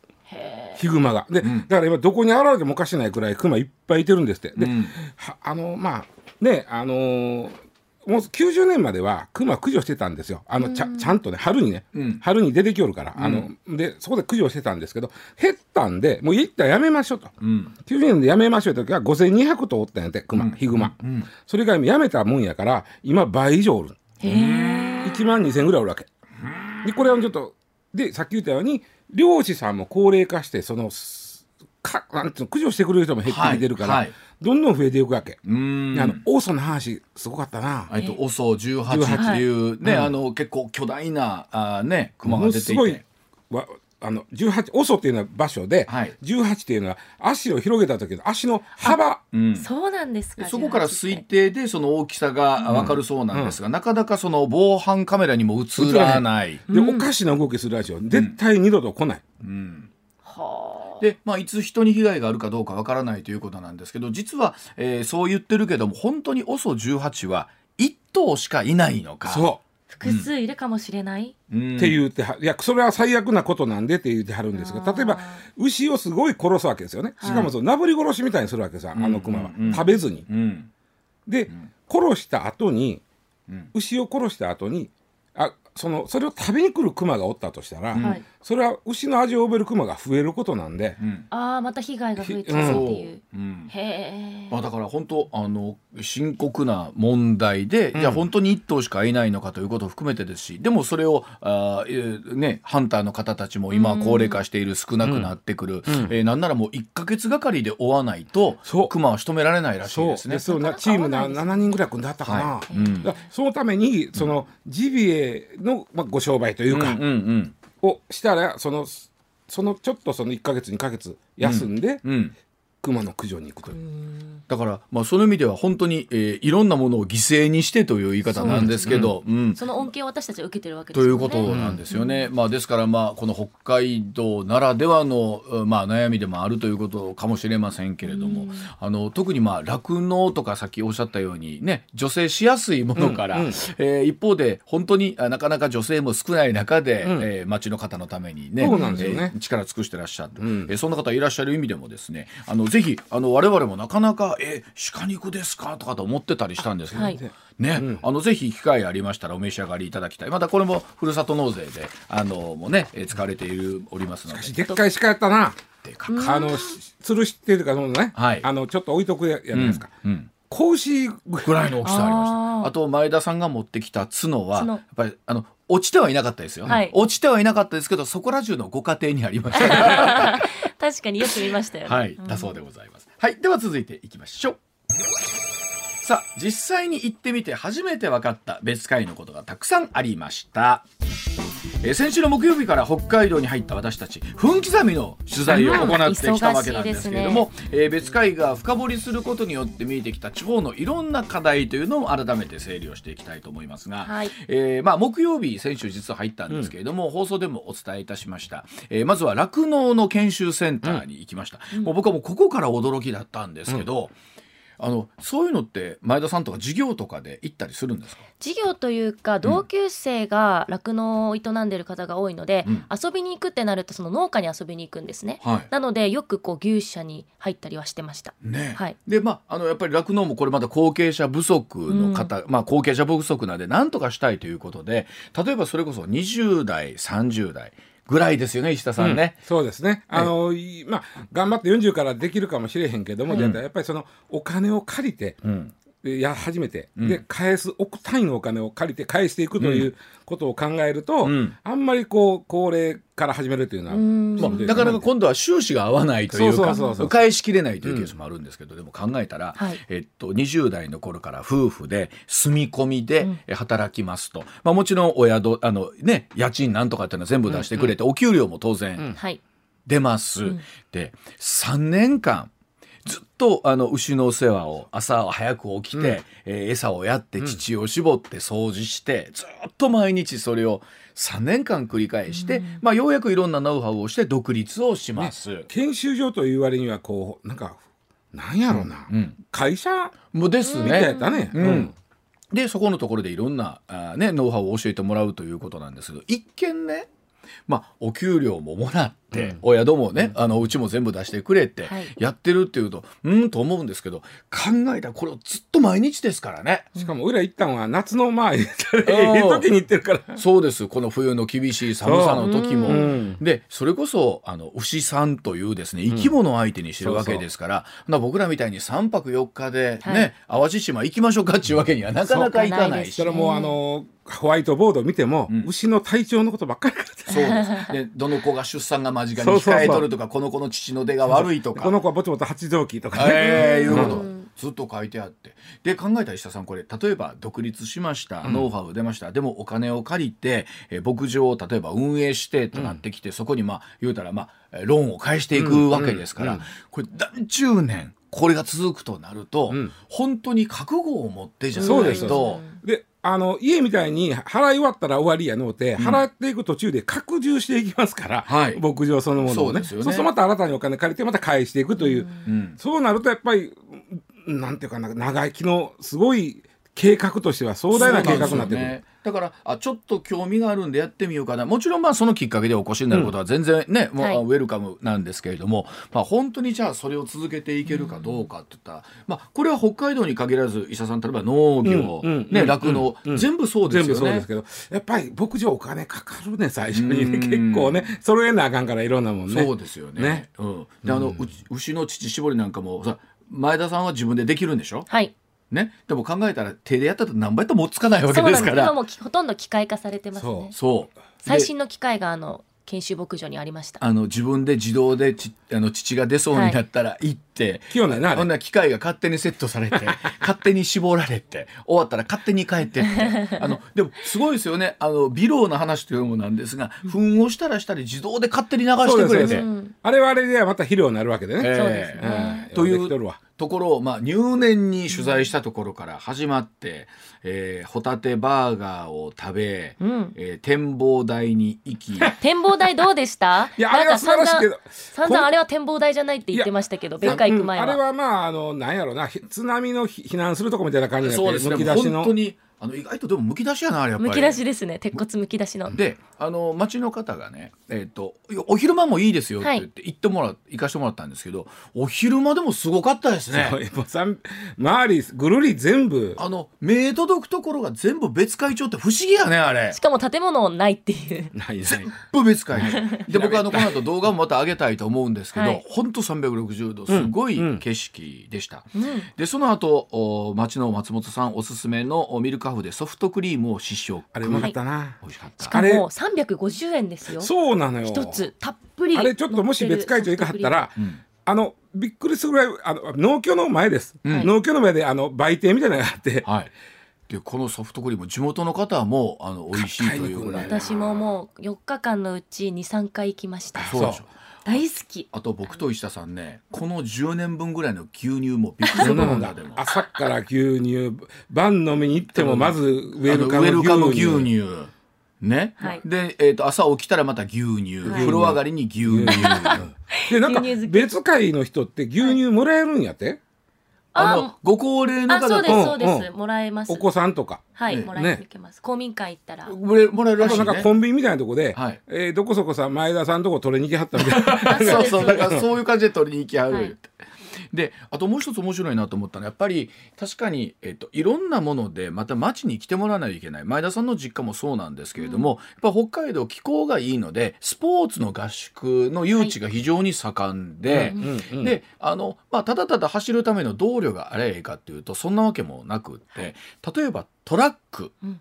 C: ヒグマが。で、
A: ん。
C: だから今どこに現れてもおかしないくらい熊いっぱいいてるんですって。で、
A: うん。
C: はあのまあねあのーもう90年までは熊駆除してたんですよ。あのちゃちゃんとね春にね、
A: うん。
C: 春に出てきよるから、あのでそこで駆除してたんですけど減ったんでもう一旦やめましょうと、
A: うん。
C: 90年でやめましょうと時は5200頭おったんやって熊、ヒグマ、
A: うん。
C: それが今やめたもんやから今倍以上おる
B: へえ
C: 1万2000ぐらいおるわけ。でこれはちょっとでさっき言ったように漁師さんも高齢化してそのすかなんていうの駆除してくれる人も減ってきてるから、
A: はいはい
C: どんどん増えていくわけ。
A: うーん
C: であのオーソの話すごかったな。
A: えっと、オソ18っていうね、
C: うん
A: あの結構巨大なあーね熊
C: も
A: が出てい
C: のすごい
A: て。
C: わあの18オソっていうのは場所で、
A: はい
C: 18っていうのは足を広げた時の足の幅
A: うん
B: そうなんですか
A: でそこから
B: 18
A: 推定でその大きさが分かるそうなんですが、なかなかその防犯カメラにも映らない。
C: で、おかしな動きするらしいよ絶対二度と来ない。
A: うん
B: は
A: で、まあ、いつ人に被害があるかどうかわからないということなんですけど実は、えーそう言ってるけども本当に OSO18 は1頭しかいないのか。
C: そ
B: 複数いるかもしれない、
A: うん。
C: うって言ってはいやそれは最悪なことなんでって言ってはるんですが例えば牛をすごい殺すわけですよね。しかもそのなぶり殺しみたいにするわけさ、あの熊は、
A: うん。うん。
C: 食べずに。
A: うん。
C: で、殺した後に、
A: うん。
C: 牛を殺した後にあそのそれを食べに来る熊がおったとしたら、
B: はい
C: それは牛の味を覚える熊が増えることなんで、
A: うん。
B: ああまた被害が増えちゃうっていう、
A: うん。
B: へえ
A: まあ、だから本当あの深刻な問題で、じゃあ本当に1頭しかいないのかということを含めてですしでもそれをあー、えーね、ハンターの方たちも今は高齢化している少なくなってくる、えーなんならもう1か月がかりで追わないと
C: そう。
A: 熊は仕留められないらしいですね。
C: でそうチームな
B: 合わないです。ね
C: 7人ぐらい組んであったかな、
A: はい。うん。
C: だからそのためにそのジビエの、まあ、ご商売というか、
A: うんうん
C: をしたらそのそのちょっとその1か月2か月休んで、
A: うん。うん。
C: 熊の駆除に行くという。
A: だから、まあ、その意味では本当に、えーいろんなものを犠牲にしてという言い方なんですけど、うん。
B: その恩恵を私たちは受けてるわけですよね。
A: ということなんですよね。まあ、ですから、まあ、この北海道ならではの、うんまあ、悩みでもあるということかもしれませんけれども、あの特にまあ酪農とかさっきおっしゃったようにね女性しやすいものから、
C: うんうん。
A: えー一方で本当にあなかなか女性も少ない中で、
C: うん。
A: えー町の方のためにね
C: そうなんですよね。
A: えー力尽くしてらっしゃる、
C: うん。
A: えーそんな方いらっしゃる意味でもですねあのぜひあの我々もなかなか「え鹿肉ですか?」とかと思ってたりしたんですけど、
B: はい。
A: ね、あのぜひ機会ありましたらお召し上がりいただきたい。またこれもふるさと納税であのもねえー使われているおりますので。
C: でっかい鹿やったな。
A: でかか
C: あのし吊るしっていうかそのね、
A: はい。
C: あのちょっと置いとくやじゃないですか。
A: うん
C: 子牛ぐ
A: ぐらいの大きさありました。
B: あ
A: と前田さんが持ってきた角は
B: 角。
A: やっぱりあの落ちてはいなかったですよ、
B: はい
A: 落ちてはいなかったですけどそこら中のご家庭にありました、<laughs>
B: 確かによく見ましたよね。
A: はい、だそうでございます。はい、では続いていきましょう。さあ、実際に行ってみて初めて分かった別海のことがたくさんありました。えー先週の木曜日から北海道に入った私たち分刻みの取材を行ってきたわけなんですけれども、えー別海が深掘りすることによって見えてきた地方のいろんな課題というのを改めて整理をしていきたいと思いますが、
B: はい。
A: えーまあ、木曜日先週実は入ったんですけれども、放送でもお伝えいたしました、えーまずは酪農の研修センターに行きました、もう僕はもうここから驚きだったんですけど、あのそういうのって前田さんとか授業とかで行ったりするんですか？
B: 授業というか同級生が酪農を営んでる方が多いので、
A: うん。
B: 遊びに行くってなるとその農家に遊びに行くんですね。
A: はい。
B: なのでよくこう牛舎に入ったりはしてました。
A: ね。
B: はい。
A: でまああのやっぱり酪農もこれまだ後継者不足の方、まあ後継者不足なんで何とかしたいということで例えばそれこそ20代30代ぐらいですよね石田さんね。
C: そうですね。あの、いまあ、頑張って40からできるかもしれへんけども、
A: はい
C: じゃあやっぱりそのお金を借りて、や始めて、
A: うん。
C: で返す億単位のお金を借りて返していくということを考えると、
A: うん。
C: あんまりこう高齢から始めるというのは、
B: うん。
A: まあ、なかなか今度は収支が合わないという
C: そう
A: か返しきれないというケースもあるんですけど、でも考えたら、
B: はい。
A: えっと、20代の頃から夫婦で住み込みでえ働きますと、まあ、もちろんお宿あの、ね、家賃なんとかっていうのは全部出してくれて、お給料も当然
B: はい。
A: 出ます。
B: ん。
A: で3年間ずっとあの牛のお世話を朝は早く起きて、えー餌をやって乳を絞って掃除して、ずっと毎日それを3年間繰り返して、まあ、ようやくいろんなノウハウをして独立をします。
C: 研修所という割にはこうなんかなんやろうな、
A: うん。
C: 会社？
A: もうですね。
C: たね。
A: うん。でそこのところでいろんなあー、ね、ノウハウを教えてもらうということなんですけど一見ね、まあ、お給料ももらって、
C: うん。
A: お宿もね、あのうちも全部出してくれて、
B: はい。
A: やってるっていうとうんと思うんですけど考えたらこれずっと毎日ですからね。
C: しかも俺ら行ったんは夏のまあええ時に行ってるから。
A: そうです。この冬の厳しい寒さの時も、でそれこそあの牛さんというですね生き物を相手にしてるわけですから、な僕らみたいに3泊4日でね、淡路島行きましょうかっていうわけにはなかなかいかないし。
C: それもあのホワイトボード見ても、
A: うん。
C: 牛の体調のことばっかり書いてある。
A: そうです。で、<laughs> どの子が出産が間近に控えとるとか、この子の父の出が悪いとか。
C: この子はぼちぼち八臓器とかね。
A: ええいうこと。
B: うん
A: ずっと書いてあって。で考えた石田さんこれ例えば独立しました、ノウハウ出ました。でもお金を借りて、えー牧場を例えば運営してとなってきて、そこにまあ言うたらまあえーローンを返していくわけですから、これ何十年これが続くとなると、
C: うん。
A: 本当に覚悟を持ってじゃないと。
C: であの家みたいに払い終わったら終わりやのうて、払っていく途中で拡充していきますから、
A: はい。
C: 牧場そのものをね。
A: そうです
C: るとまた新たにお金借りてまた返していくという、
A: うん。
C: そうなるとやっぱりなんていうかな長生きのすごい計画としては壮大な計画になってくる。
A: だからあちょっと興味があるんでやってみようかな。もちろんまあそのきっかけでお越しになることは全然ね、もう
B: はい。
A: ウェルカムなんですけれども、まあ、本当にじゃあそれを続けていけるかどうかって言ったら、まあ、これは北海道に限らず医者さん例えば農業
C: うんうん
A: ね
C: うん
A: 酪農、
C: うん。
A: 全部そうです
C: 全
A: よね。
C: 部そうですけどやっぱり牧場お金かかるね最初にね。
A: うん。
C: 結構ね揃えなあかんからいろんなもんね。
A: そうですよね。
C: ね。
A: うん、であの、牛の乳搾りなんかもさ前田さんは自分でできるんでしょ、
B: はい。
A: ね、でも考えたら手でやったら何倍ともつかないわけ
B: そうなんです。
A: から
B: 今もきほとんど機械化されてますね。
A: そう
B: 最
A: で
B: 新の機械があの研修牧場にありました。
A: あの自分で自動でちあの乳が出そうになったら行って、って
C: 器用ないなあれ。
A: ほんなら機械が勝手にセットされて <laughs> 勝手に絞られて終わったら勝手に帰ってって。<laughs> あのでもすごいですよね。あの微量な話というのもなんですが糞をしたらしたり自動で勝手に流してくれて。
C: そうです。あれはあれではまた肥料になるわけでね、
A: ええ。
B: そうですね。
C: うん。
A: という
C: と
A: ころを、まあ、入念に取材したところから始まって、えーホタテバーガーを食べ、
B: うん。
A: えー展望台に行き。<laughs>
B: 展望台どうでした？
C: いやあれは素晴らしいけど
B: 散々あれは展望台じゃないって言ってましたけど別海行く前
C: うんあれ
B: は
C: はまああのなんやろなひ津波のひ避難するとこみたいな感じで
A: そうですね。本当にあの意外とでもむき出しやなあれやっぱり。
B: むき出しですね。鉄骨むき出しの。
A: であの町の方がね、えっとお昼間もいいですよって言って行ってもら行かしてもらったんですけどお昼間でもすごかったですね。
C: 周りぐるり全部。
A: あの目届くところが全部別会長って不思議やねあれ。
B: しかも建物ないっていう。
C: ないない。
A: 全部別会長で僕あのこの後動画もまた上げたいと思うんですけど、
B: はい。
A: ほんと360度すごい景色でした、
B: うん。
A: でその後お町の松本さんおすすめのおミルクハーフでソフトクリームを試食。
C: あれうまかったな、
A: 美味しかった。
B: しかも350円ですよ。
C: そうなのよ。
B: 一つたっぷり
C: あれちょっともし別会長行かはったら、
A: ん
C: あのびっくりするぐらいあの農協の前です、
A: ん。
C: 農協の前であの売店みたいなのがあって、
A: はい。でこのソフトクリーム地元の方もあの美味しいというぐらい。
B: 私ももう4日間のうち23回行きました。
A: そうでしょ
B: 大好き。
A: あと僕と石田さんねこの10年分ぐらいの牛乳もびっくりすんだ。でも。
C: 朝から牛乳晩飲みに行ってもまずウェルカム牛乳。
A: ね、
B: はい。
A: で、えー、と朝起きたらまた牛乳、
B: はい。
A: 風呂上がりに牛乳。<laughs>
C: でなんか別会の人って牛乳もらえるんやって、
A: あのご高齢の
B: あそう
A: 方と
B: ですそうです、
C: うん。
B: もらえます。
C: お子さんとか。
B: はい、
A: ね
B: もらえていけます、公民館行ったら。
A: もらえもらえるらしい、ね、
C: なんかコンビニみたいなとこで、
A: はい。
C: えーどこそこさん前田さんとこ取りに行きはったみたいな。<laughs>
B: あそうです
A: そう。そうだからそういう感じで取りに行きはる、
B: はい
A: であともう一つ面白いなと思ったのはやっぱり確かに、えっと、いろんなものでまた町に来てもらわないといけない。前田さんの実家もそうなんですけれども、やっぱ北海道気候がいいのでスポーツの合宿の誘致が非常に盛んで、
C: うんうん
A: であの、まあ、ただただ走るための動力があればいいかっていうとそんなわけもなくって例えばトラック、
B: うん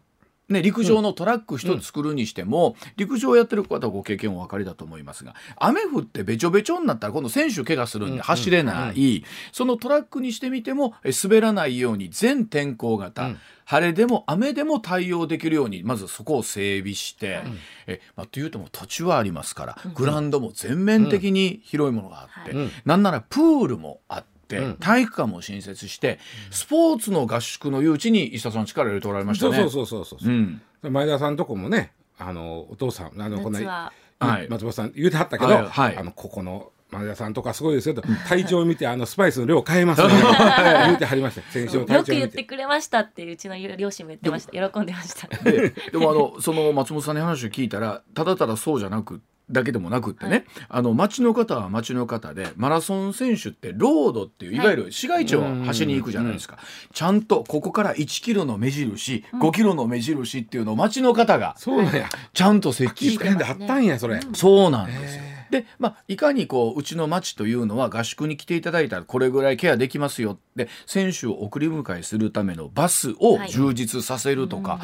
A: ね、陸上のトラック一つ作るにしても、陸上やってる方はご経験お分かりだと思いますが雨降ってべちょべちょになったら今度選手怪我するんで走れない、そのトラックにしてみてもえ滑らないように全天候型、
C: うん。
A: 晴れでも雨でも対応できるようにまずそこを整備して、えまあ、というとも土地はありますから、グラウンドも全面的に広いものがあって、
C: うん。
A: なんならプールもあって、
C: うん
A: 体育館も新設して、スポーツの合宿の誘致に石田さん力入れておられましたね。
C: そうそうそうそうそう、
A: う。ん。
C: 前田さんとこもねあのお父さんあのこんな
B: 夏は。
A: はい。
C: 松本さん言うてはったけど、
A: はいはい。
C: あのここの前田さんとかすごいですよと体調を見てあのスパイスの量変えますね。<laughs> 言うてはりました。先週の体
B: よく言っててくれましたってうちの両親も言ってました。喜んでました。
A: ででもあのその松本さんに話を聞いたらただただそうじゃなくだけでもなくってね、あの町の方は町の方でマラソン選手ってロードっていうい。わゆる市街地を走りに行くじゃないですか、ちゃんとここから1キロの目印、5キロの目印っていうのを町の方が
C: そうなんや。
A: ちゃんと設置して。
C: あったんやそれ、
A: そうなんですよ。で、まあ、いかにこううちの町というのは合宿に来ていただいたらこれぐらいケアできますよ。で選手を送り迎えするためのバスを
B: はい。
A: 充実させるとか、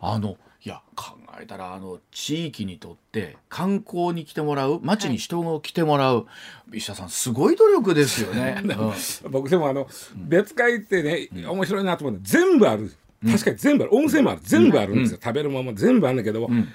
A: あのいや考えたらあの地域にとって観光に来てもらう町に人が来てもらう、石田さんすごい努力ですよね。<laughs> うん。
C: 僕でもあの、別会ってね面白いなと思って全部ある。確かに全部ある。温泉もある。全部あるんですよ、食べるものも全部あるんだけど、
A: ん。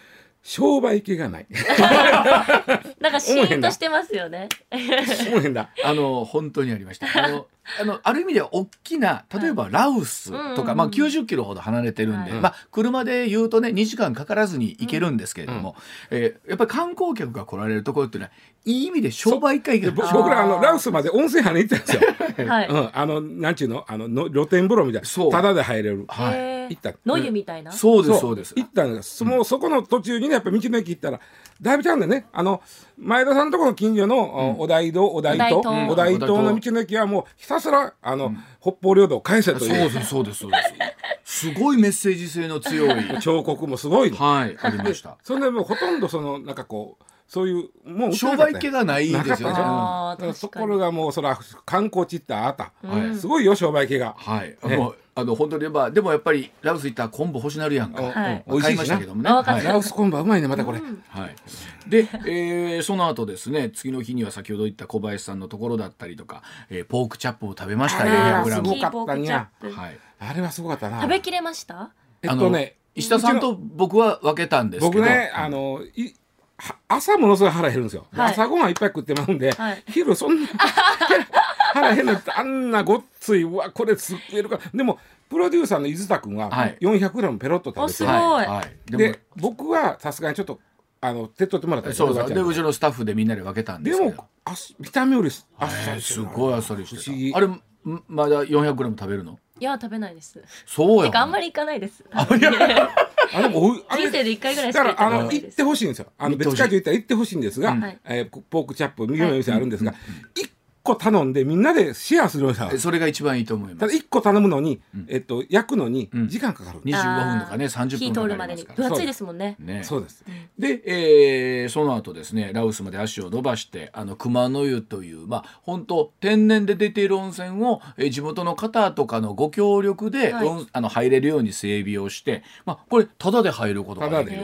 C: 商売系がない <laughs>
B: なんかシーンとしてますよね。
C: 思えへんだ。
A: あの本当にありました。<laughs> あのあのある意味では大きな例えばラウスとか、まあ、90キロほど離れてるんで、
B: はい。
A: まあ、車で言うとね2時間かからずに行けるんですけれども、えーやっぱり観光客が来られるところっていうのはいい意味で商売会が。
C: でぼ僕らあのラウスまで温泉入りに行ったんですよ、
B: はい、
C: うん、あのなんちゅうの？あのの露天風呂みたい
A: そう。
C: なタダで入れる。
A: はい。
C: 行った。
B: 野湯みたいな？
A: そうですそうです。
C: 行ったんです、もうそこの途中にねやっぱ道の駅行ったらだいぶちゃうんだよね。あの前田さんのところの近所の、お大道お大東
B: お大東
C: お大東の道の駅はもうひたすらあの、北方領土を返せと
A: そう。
C: いう
A: ですそうですそうです。すごいメッセージ性の強い。
C: 彫刻もすごいの。
A: はいありました。
C: それでもうほとんどそのなんかこうそういうもう
A: 商売系がないですよね。
C: だからそ
B: 確かに。
C: こがもうそら観光地ってあった、
A: はい
C: すごいよ商売系が。
A: はい、
C: ね
A: もうあの本当にまあでもやっぱりラウス行ったら昆布欲しなるやんか。
B: はい。
C: 美味しい
A: ましたけ。どもね。
C: ラオス昆布はうまいねまたこれ。
A: はい、で、えーその後ですね次の日には先ほど言った小林さんのところだったりとか、えーポークチャップを食べました
C: あら
A: 400g
C: すごかった
B: ポークチャップ。
A: はい、
C: あれはすごかったな。
B: 食べきれました？
C: えっとね
A: 石田さんと僕は分けたんですけど。
C: 僕ねあの朝ものすごい腹減るんですよ、
B: はい。
C: 朝ごはんいっぱい食ってまうんで、
B: はい。
C: 昼そんな腹減るってあんなごっついうわこれすっげえるか。でもプロデューサーの伊豆田君は
A: はい。
C: 400g ペロッと食べて、
B: おすごい。
A: はい。はい、で
C: で
A: も
C: 僕はさすがにちょっとあの手っ取ってもらったん
A: そうそう。でうちのスタッフでみんなで分けたんで
C: です
A: けど。
C: もあす見た目よりあっさ
A: えー
C: り
A: すごいあっさりして
C: 不思議。
A: たあれんまだ 400g 食べるの？
B: いや食べないです。
A: そうや
B: てかあんまり行かないです。
C: あでもおい <laughs> あれ
B: 人生で一回ぐらいし
C: だ
B: か行ったことないです。
C: からあの行ってほしいんですよ。あの別会場行ったら行ってほしいんですが、
B: はい。
C: えーポークチャップ右の店あるんですが、一個頼んでみんなでシェアするような。
A: えそれが一番いいと思います。
C: ただ一個頼むのに、えっと焼くのに
A: ん。
C: 時間かかる。
A: 25分とかね30
B: 火
A: 分かか
B: るまでに。分厚いですもんね。
A: ね。
C: そうです。
A: で、えーその後ですねラオスまで足を伸ばしてあの熊の湯というまあ本当天然で出ている温泉を、えー地元の方とかのご協力で、
B: はい。
A: うんあの入れるように整備をして、まあ、これタダで入ることができる。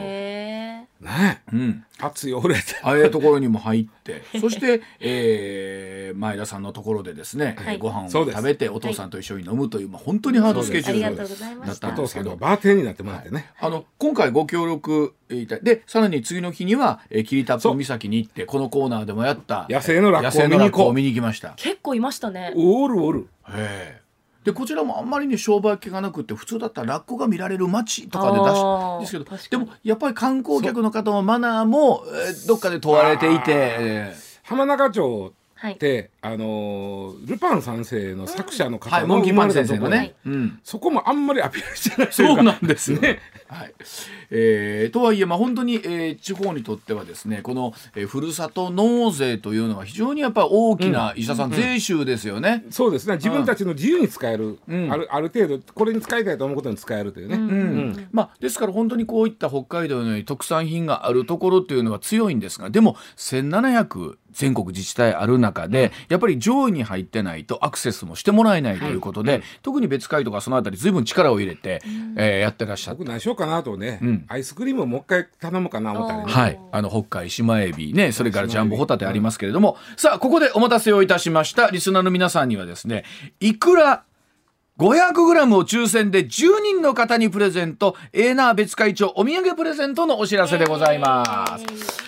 B: へ
C: ね。え
A: うん。
C: 熱いおれて。
A: ああいうところにも入って。<laughs> そして、えー前田さんのところでですね、
B: はい。
A: えーご飯を食べてお父さんと一緒に飲むという、まあ、本当にハードスケジュ
B: ありが
A: ール
B: とうございま
A: だっ
B: した。た
C: お父さん
A: んですけど。
C: がバーテンになってもらってね。
A: あの今回ご協力いたでさらに次の日には、えー、霧多布岬に行ってこのコーナーでもやった
C: 野生のラッコを見に行こう。
A: ラッコを見に行きました。
B: 結構いましたね。
C: おるおる。
A: へえでこちらもあんまりね商売気がなくって普通だったらラッコが見られる街とかで出
B: あ
A: し
B: ー
A: ですけどでもやっぱり観光客の方のマナーも、えーどっかで問われていて、え
C: 浜中町
B: はい。
C: って、あのールパン三世の作者の方
A: モンキーパンチ先生がね、
C: そこもあんまりアピールしてない
A: そう
C: か。
A: なんですよね。<laughs> はい。えーとはいえ、まあ、本当に、えー地方にとってはですねこの、えーふるさと納税というのは非常にやっぱり大きな、石田さん、税収ですよね。
C: そうですね。自分たちの自由に使える、
A: うん。
C: あるある程度これに使いたいと思うことに使えるというね、
B: うん。
A: うん。まあ、ですから本当にこういった北海道のように特産品があるところというのは強いんですがでも1700全国自治体ある中でやっぱり上位に入ってないとアクセスもしてもらえないということで、特に別会とかそのあたり随分力を入れて、えーやってらっしゃって。
C: 僕何しようかなとね、
A: うん。
C: アイスクリームをもう一回頼むかな思ったりね。
A: はい、あの北海島エビねそれからジャンボホタテありますけれども、さあここでお待たせをいたしましたリスナーの皆さんにはですねいくら 500g を抽選で10人の方にプレゼント。エーナー別会長お土産プレゼントのお知らせでございます。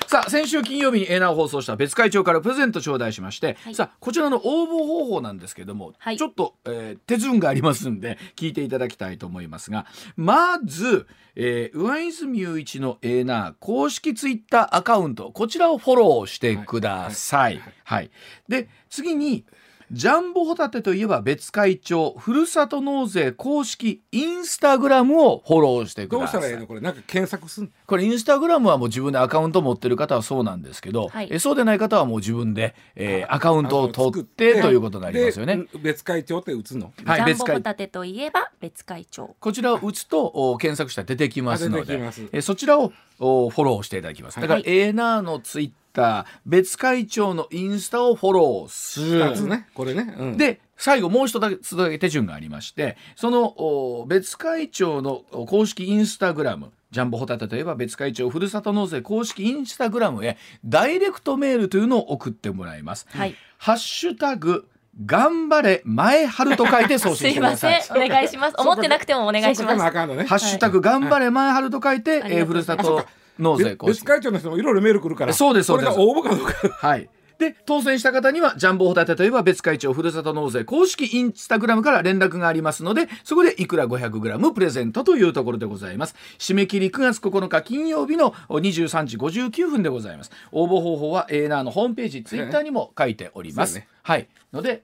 A: さあ先週金曜日にエーナーを放送した別会長からプレゼント頂戴しまして、
B: はい。
A: さあこちらの応募方法なんですけども、
B: はい。
A: ちょっと、えー手順がありますんで聞いていただきたいと思いますが。まず、えー上泉雄一のエーナー公式ツイッターアカウントこちらをフォローしてください。はい。で次にジャンボホタテといえば別会長ふるさと納税公式インスタグラムをフォローしてく
C: どう
A: ださい。
C: したらいいのこれ。なんか検索すん
A: これインスタグラムはもう自分でアカウント持ってる方はそうなんですけど、
B: はい。
A: えそうでない方はもう自分で、えーアカウントを取っ
C: て
A: ということになります。よね。
C: で別会長って打つの？
A: はい、
B: ジャン
A: 別会
B: ボホタテといえば別会長。
A: こちらを打つとお検索したら出てきますのでえそちらをおフォローしていただきます。だから、
B: はい。
A: エーナーのツイッター別会長のインスタをフォローする。
C: 二つねこれね、うん、
A: で最後もう一つだけ手順がありましてそのお別会長のお公式インスタグラムジャンボホタテといえば別会長ふるさと納税公式インスタグラムへダイレクトメールというのを送ってもらいます。
B: はい。
A: ハッシュタグ頑張れ前春と書いて送
B: す
A: 信してく
B: い。ませ
A: ださい。<laughs>
B: ん。お願いします。思ってなくてもお願いします。
C: あかんのね。
A: ハッシュタグ頑張れ前春と書いて、
B: はい。
A: えーふるさと納税
C: 別
A: 公式。
C: 別会長の人もいろいろメール来るから
A: そうですそうです。
C: これが応募かどうか。
A: はい。で当選した方にはジャンボホタテといえば別会長ふるさと納税公式インスタグラムから連絡がありますのでそこでいくら 500g プレゼントというところでございます。締め切り9月9日金曜日の23時59分でございます。応募方法はエーナーのホームページツイッターにも書いております、
C: ね。
A: はい。ので、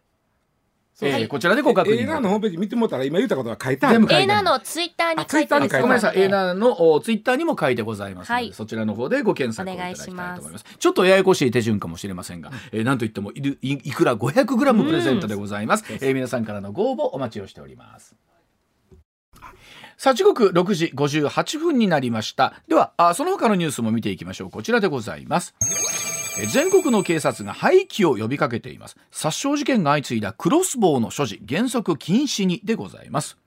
A: えーこちらでご確認。
C: エーナーのホームページ見てもらったら今言ったことが書いてある
B: エーナーのツイッターに書いてある
A: ごめんなさい、エーナーのおツイッターにも書いてございます。ので、
B: はい。
A: そちらの方でご検索をいただきたいと思います。ちょっとややこしい手順かもしれませんが、えーなんといってもいるいいくら 500g プレゼントでございます、えー皆さんからのご応募お待ちをしております。さあ時刻6時58分になりました。ではあその他のニュースも見ていきましょう。こちらでございます。え全国の警察が廃棄を呼びかけています。殺傷事件が相次いだクロスボウの所持原則禁止にでございます。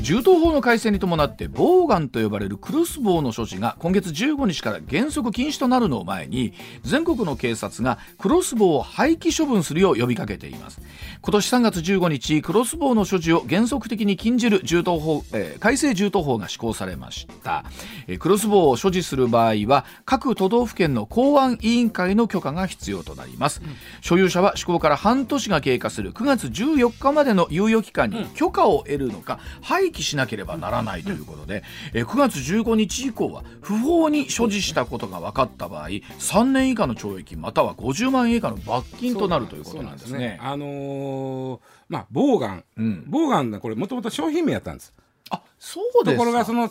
A: 銃刀法の改正に伴ってボウガンと呼ばれるクロスボウの所持が今月15日から原則禁止となるのを前に全国の警察がクロスボウを廃棄処分するよう呼びかけています。今年3月15日クロスボウの所持を原則的に禁じる銃刀法、えー改正銃刀法が施行されました、えークロスボウを所持する場合は各都道府県の公安委員会の許可が必要となります、所有者は施行から半年が経過する9月14日までの猶予期間に許可を得るのか廃棄しなければならないということで、えー9月15日以降は不法に所持したことが分かった場合3年以下の懲役または50万円以下の罰金となるということなんですね。
C: あのーまあボウガン、
A: うん
C: ボウガンねこれもともと商品名やったんです。
A: あそう
C: ところがその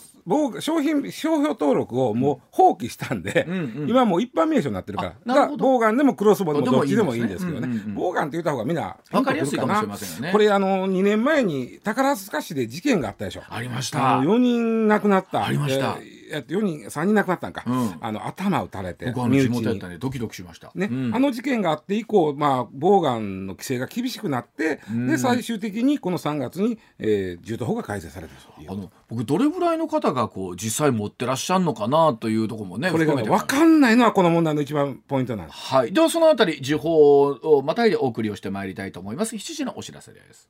C: 商品商標登録をもう放棄したんで、
A: うんうん。
C: 今もう一般名称になってるから。だからボウガンでもクロスボウでもどっちでもいいん
A: で
C: すすけどね。
A: うんうんうん。
C: ボウガンって言った方がみんな
A: わかりやすいかもしれませんよね。
C: これあの2年前に宝塚市で事件があったでしょ。
A: ありまし
C: あ
A: た
C: の4人亡くなった
A: ありました。
C: えーえっと4人3人亡くなったんか、
A: うん。
C: あの頭打たれて
A: 僕あの
C: 身内に。
A: 地元やったんでドキドキしました。
C: ね。
A: うん。
C: あの事件があって以降、まあ、ボウガンの規制が厳しくなって、
A: うん。
C: で最終的にこの3月に、えー、銃刀法が改正された
A: あの僕どれぐらいの方がこう実際持ってらっしゃるのかなというところもね
C: これが分かんないのはこの問題の一番ポイントなんです。
A: はい、ではそのあたり時報をまたいでお送りをしてまいりたいと思います。7時のお知らせです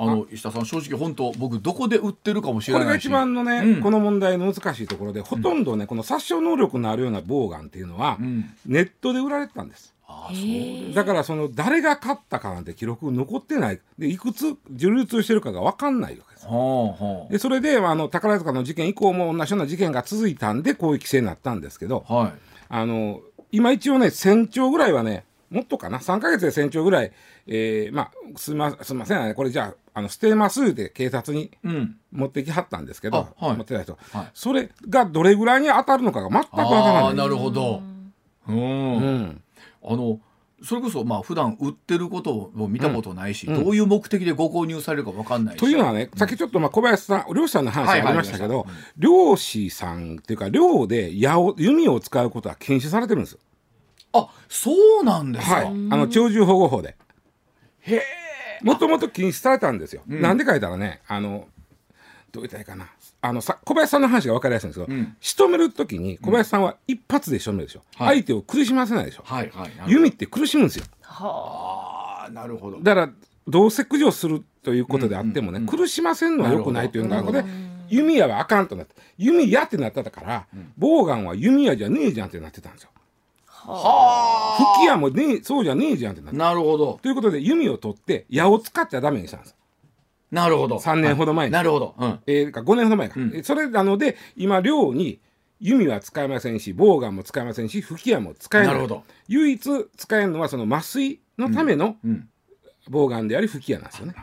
A: あの石田さん正直本当僕どこで売ってるかもし。れ
C: これが一番のね、
A: うん。
C: この問題の難しいところでほとんどね、この殺傷能力のあるようなボウガンっていうのは、
A: うん。
C: ネットで売られてたんです。
A: ああそう
C: だからその誰が買ったかなんて記録残ってない。でいくつ流通してるかが分かんないわけです。
A: はあは
C: でそれであの宝塚の事件以降も同じような事件が続いたんでこういう規制になったんですけど
A: あはい。
C: あの今一応ね1000兆ぐらいはねもっとかな？3か月で1000兆ぐらい、えーまあすみますみません。ねこれじゃああの捨てますって警察に
A: うん。
C: 持ってきはったんですけど、
A: あはい。
C: 持ってない人、
A: はい。
C: それがどれぐらいに当たるのかが全くわから
A: ああ
C: ない。
A: なるほど。うん、
C: うん。
A: あのそれこそまあ普段売ってることを見たことないし、どういう目的でご購入されるかわかんないし。
C: というのはね、さっきちょっとまあ小林さん漁師さんの話
A: はい
C: がありましたけど、
A: はいありま
C: 漁師さんっていうか漁で矢を弓を使うことは禁止されてるんです。よ。
A: あそうなんですか、
C: はい、あの鳥獣保護法で。
A: へえ。
C: もともと禁止されたんですよ。
A: ん。
C: なんでか言ったらね、あの、どう言ったらいいかな。あのさ小林さんの話が分かりやすいんですけど、
A: うん。
C: 仕留めるときに小林さんは一発で仕留めるでしょ、
A: はい。
C: 相手を苦しませないでしょ、
A: はいはい。なるほど。
C: 弓って苦しむんですよ。
A: ああなるほど。
C: だからどうせ駆除するということであってもね、苦しませんのは良くないというので弓矢はあかんとなって。弓矢ってなってたから、ボウガンは弓矢じゃねえじゃんってなってたんですよ
A: は
C: 吹き矢もねえそうじゃねえじゃんってなっ
A: あ
C: て。
A: なるほど。
C: ということで弓を取って矢を使っちゃダメにしたんです
A: なるほど。
C: 3年ほど前に。
A: なるほど、うん、
C: えー、か5年ほど前か、
A: うん。
C: えそれなので今漁に弓は使えませんしボウガンも使えませんし吹き矢も使えない。
A: なるほど。
C: 唯一使えるのはその麻酔のための
A: うん。
C: ボウガンであり吹き矢なんですよね、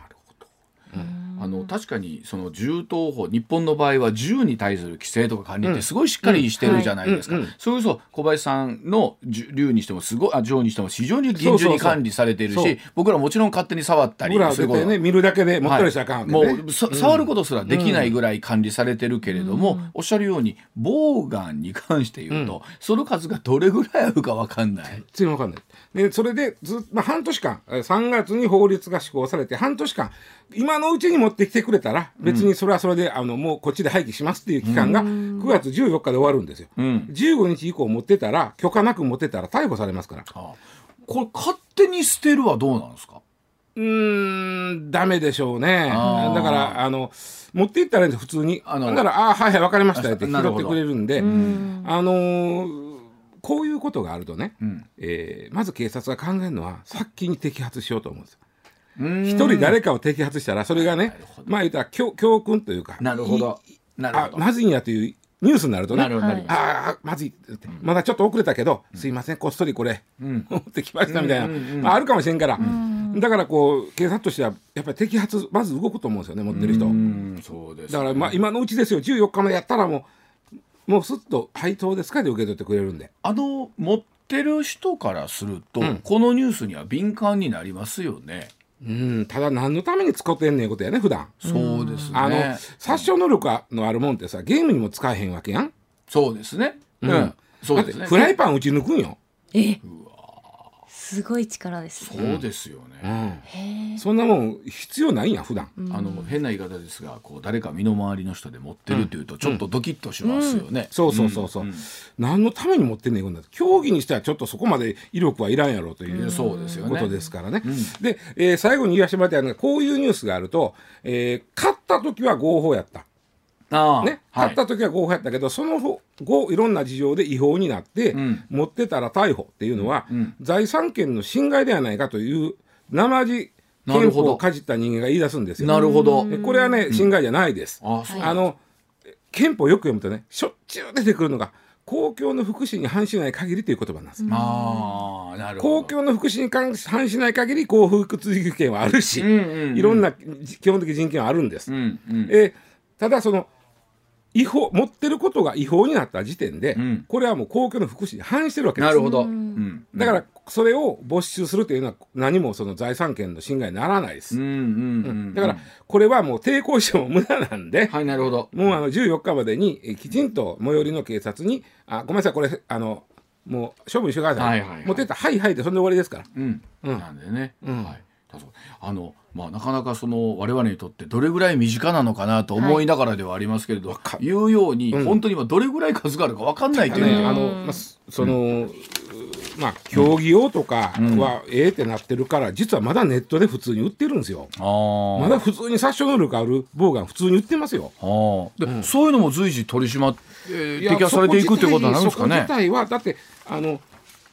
A: あの確かにその銃刀法日本の場合は銃に対する規制とか管理ってすごいしっかりしてるじゃないですか、
C: うん。うん。はい
A: それこそ小林さんの銃銃にしてもすごいあ銃にしても非常に厳重に管理されているし僕らもちろん勝手に触ったりすること。
C: ね見るだけで持ったりしあかんわけね、
A: もうさ触ることすらできないぐらい管理されてるけれども、おっしゃるようにボウガンに関して言うと、その数がどれぐらいあるかわかんない。
C: 全然わかんないでそれでず、まあ、半年間えー3月に法律が施行されて半年間今のうちに持ってきてくれたら別にそれはそれで、あのもうこっちで廃棄しますっていう期間が9月14日で終わるんですよ、
A: うん。
C: 15日以降持ってたら許可なく持ってたら逮捕されますから。
A: あこれ勝手に捨てるはどうなんですか？
C: うーんダメでしょうね。だからあの持っていったらいいんです普通に。だから「ああはいはい分かりました」って拾ってくれるんで。あのーこういうことがあるとね、
A: ん。
C: えーまず警察が考えるのは先に摘発しようと思うんですよ。
A: 一
C: 一人誰かを摘発したらそれがねまあ言ったら教教訓というか
A: なるほど。なるほど。
C: あまずいんやというニュースになるとね
A: なるほど。なります
C: ああまずいってまだちょっと遅れたけど、すいませんこっそりこれ、
A: ん。
C: 持ってきましたみたいな、
A: うんうんうん。
C: まあ、あるかもしれんから、だからこう警察としてはやっぱり摘発まず動くと思うんですよね持ってる人。
A: うんそうです
C: だからまあ今のうちですよ。14日までやったらもうもうすっと配当ですかで受け取ってくれるんで。
A: あの持ってる人からすると、
C: うん。
A: このニュースには敏感になりますよね。
C: うん。ただ何のために使ってんねんことやね普段。
A: そうですね。
C: あの殺傷能力のあるもんってさゲームにも使えへんわけやん、
A: そうですね。うん、
C: うん。
A: そうですね。
C: だってフライパン打ち抜くんよ、
B: えすごい力ですね。
A: そうですよね、
C: うん、
B: へえ
C: そんなもん必要ないんや普段。
A: あの変な言い方ですがこう誰か身の回りの人で持ってるっていうとちょっとドキッとしますよね、
C: そうそうそうそう、
A: ん。ん。
C: 何のために持ってんねん競技にしてはちょっとそこまで威力はいらんやろという
A: そうですよね。
C: ことですからね。
A: うん。
C: で、えー最後に言わせてもらってあるのがこういうニュースがあると、えー勝った時は合法やった。
A: ああ
C: ね、
A: はい。
C: 勝った時は合法やったけど、その後いろんな事情で違法になって、
A: うん。
C: 持ってたら逮捕っていうのは、
A: うん
C: 財産権の侵害ではないかという生地
A: なるほど。
C: 憲法をかじった人間が言い出すんですよ。
A: なるほど。
C: でこれはね侵害じゃないです。
A: あそう。
C: あの憲法よく読むとねしょっちゅう出てくるのが公共の福祉に反しない限りという言葉なんです。
A: ああなるほど。
C: 公共の福祉に反しない限り幸福追求権はあるし、
A: うんうんうん。
C: いろんな基本的人権はあるんです。
A: うんうん。
C: えーただその違法持ってることが違法になった時点で、
A: うん。
C: これはもう公共の福祉に反してるわけです。
A: なるほど、
B: うん。
A: うん。
C: だからそれを没収するというのは何もその財産権の侵害にならないです。
A: うん
C: だからこれはもう抵抗しても無駄なんで、
A: はいなるほど。
C: もうあの14日までにえーきちんと最寄りの警察に「あごめんなさいこれあのもう処分してください」
A: はいはいはい。
C: 持ってったら「はいはい」でそんで終わりですから。
A: うん、
C: うん。
A: なんでね、
C: うん。
A: はいあのまあなかなかその我々にとってどれぐらい身近なのかなと思いながらではありますけれど、
C: か
A: 言うように、
C: うん。
A: 本当に今どれぐらい数があるかわかんないという。のが、
C: ねあのまあすその、まあ競技用とかはええってなってるから、実はまだネットで普通に売ってるんですよ。まだ普通に殺傷能力あるボウガン普通に売ってますよ。
A: で、そういうのも随時取り締まって、えー摘発されていくってことになるんですかね。
C: そこ自。体はだってあの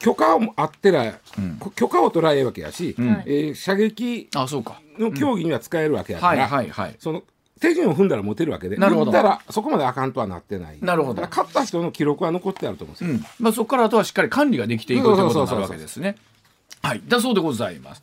C: 許可をあってら、こ許可を取られるわけやし、
A: ん
C: えー射撃
A: あそうか。
C: の競技には使えるわけやか
A: はい
C: ら。その手順を踏んだら持てるわけで
A: なるほど
C: 打ったらそこまであかんとはなってない
A: なるほど
C: 勝った人の記録は残ってあると思うんですよ、
A: うんまあ、そこからあとはしっかり管理ができていくということになるわけですね。はい、だそうでございます。